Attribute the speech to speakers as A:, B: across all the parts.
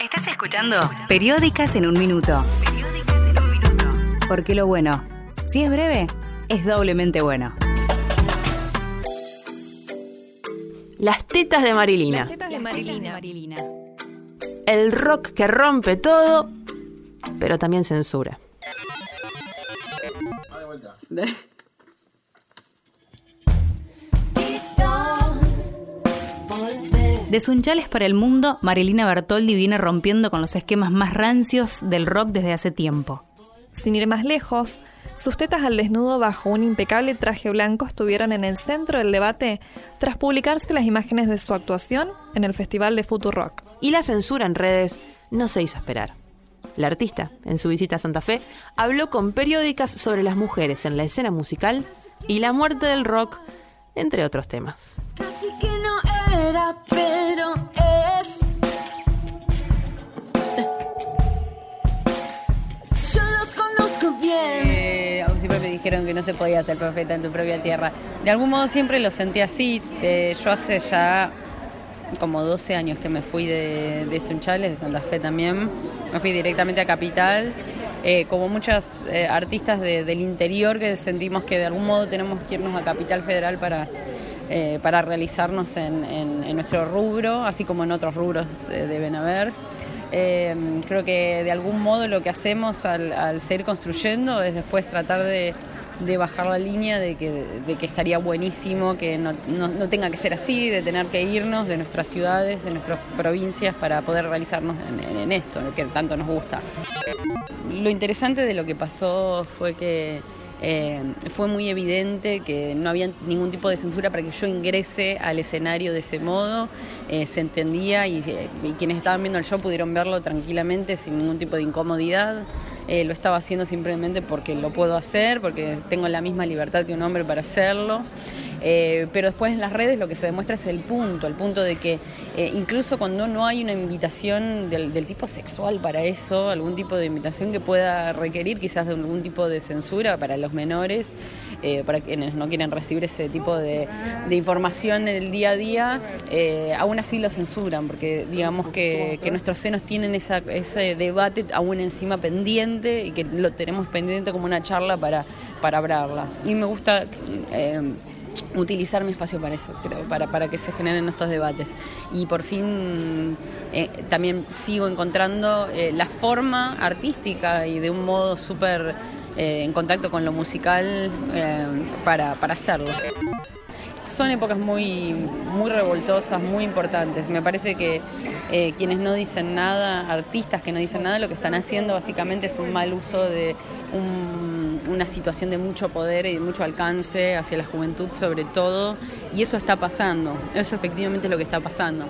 A: ¿Estás escuchando? Periódicas en un minuto. Porque lo bueno, si es breve, es doblemente bueno.
B: Las tetas de Marilina.
C: Las tetas de Marilina.
B: El rock que rompe todo, pero también censura.
A: De Sunchales para el mundo, Marilina Bertoldi viene rompiendo con los esquemas más rancios del rock desde hace tiempo.
C: Sin ir más lejos, sus tetas al desnudo bajo un impecable traje blanco estuvieron en el centro del debate tras publicarse las imágenes de su actuación en el Festival de Rock.
B: Y la censura en redes no se hizo esperar. La artista, en su visita a Santa Fe, habló con periódicas sobre las mujeres en la escena musical y la muerte del rock, entre otros temas.
D: Casi que pero es. Yo los conozco bien.
E: Eh, siempre me dijeron que no se podía ser profeta en tu propia tierra. De algún modo siempre lo sentí así. Eh, yo hace ya como 12 años que me fui de, de Sunchales, de Santa Fe también. Me fui directamente a Capital. Eh, como muchos eh, artistas de- del interior que sentimos que de algún modo tenemos que irnos a Capital Federal para, eh, para realizarnos en, nuestro rubro, así como en otros rubros eh, deben haber. Eh, creo que de algún modo lo que hacemos al, al seguir construyendo es después tratar de, bajar la línea de que, estaría buenísimo que no, tenga que ser así, de tener que irnos de nuestras ciudades, de nuestras provincias para poder realizarnos en esto, que tanto nos gusta. Lo interesante de lo que pasó fue que eh, fue muy evidente que no había ningún tipo de censura para que yo ingrese al escenario de ese modo. Eh, se entendía y, eh, y quienes estaban viendo el show pudieron verlo tranquilamente sin ningún tipo de incomodidad. Lo estaba haciendo simplemente porque lo puedo hacer, porque tengo la misma libertad que un hombre para hacerlo. Eh, pero después en las redes lo que se demuestra es el punto, el punto de que eh, incluso cuando no hay una invitación del, tipo sexual para eso, algún tipo de invitación que pueda requerir quizás de algún tipo de censura para los menores, eh, para quienes no quieren recibir ese tipo de, de información del día a día, aún así lo censuran, porque digamos que, nuestros senos tienen ese debate aún encima pendiente y que lo tenemos pendiente como una charla para, para hablarla. Y me gusta... utilizar mi espacio para eso, creo, para, para que se generen estos debates. Y por fin eh, también sigo encontrando eh, la forma artística y de un modo súper eh, en contacto con lo musical para, para hacerlo. Son épocas muy, muy revoltosas, muy importantes. Me parece que quienes no dicen nada, artistas que no dicen nada, lo que están haciendo básicamente es un mal uso de un- una situación de mucho poder y de mucho alcance hacia la juventud sobre todo. Y eso está pasando, eso efectivamente es lo que está pasando.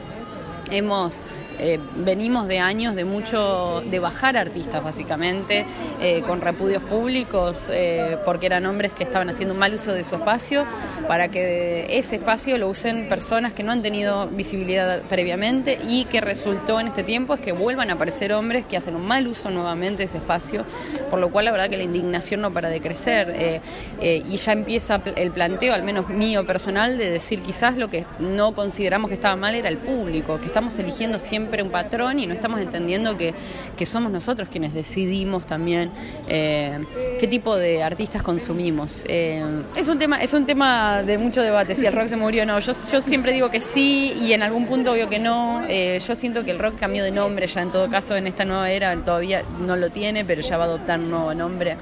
E: Hemos, eh, venimos de años de mucho, de bajar artistas básicamente, eh, con repudios públicos, eh, porque eran hombres que estaban haciendo un mal uso de su espacio, para que ese espacio lo usen personas que no han tenido visibilidad previamente y que resultó en este tiempo es que vuelvan a aparecer hombres que hacen un mal uso nuevamente de ese espacio, por lo cual la verdad que la indignación no para de crecer eh, eh, y ya empieza el planteo, al menos mío personal, de decir quizás lo que no consideramos que estaba mal era el público, que estamos eligiendo siempre un patrón y no estamos entendiendo que, que somos nosotros quienes decidimos también eh, qué tipo de artistas consumimos. Eh, es un tema, es un tema de mucho debate, si el rock se murió o no. Yo, yo siempre digo que sí y en algún punto obvio que no. Eh, yo siento que el rock cambió de nombre ya en todo caso en esta nueva era, todavía no lo tiene, pero ya va a adoptar un nuevo nombre.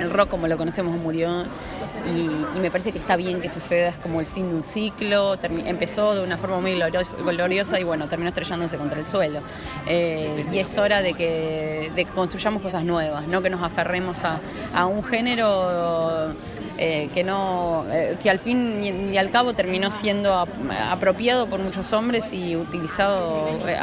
E: El rock como lo conocemos murió y, y me parece que está bien que suceda, es como el fin de un ciclo, empezó de una forma muy glorios- gloriosa y bueno, terminó estrellándose contra el suelo. Eh, y es hora de que, de que construyamos cosas nuevas, no que nos aferremos a, a un género eh, que no eh, que al fin y, al cabo terminó siendo ap- apropiado por muchos hombres y utilizado eh,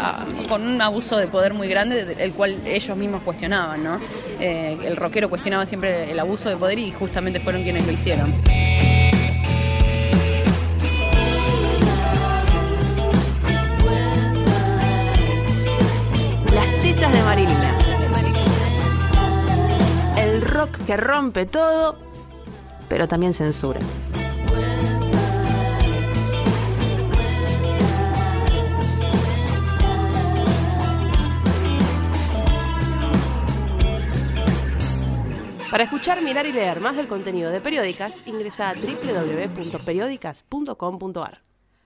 E: con un abuso de poder muy grande de- el cual ellos mismos cuestionaban ¿no? El rockero cuestionaba siempre el abuso de poder y justamente fueron quienes lo hicieron
B: de Marilina. El rock que rompe todo, pero también censura.
F: Para escuchar, mirar y leer más del contenido de Periódicas, ingresa a www.periódicas.com.ar.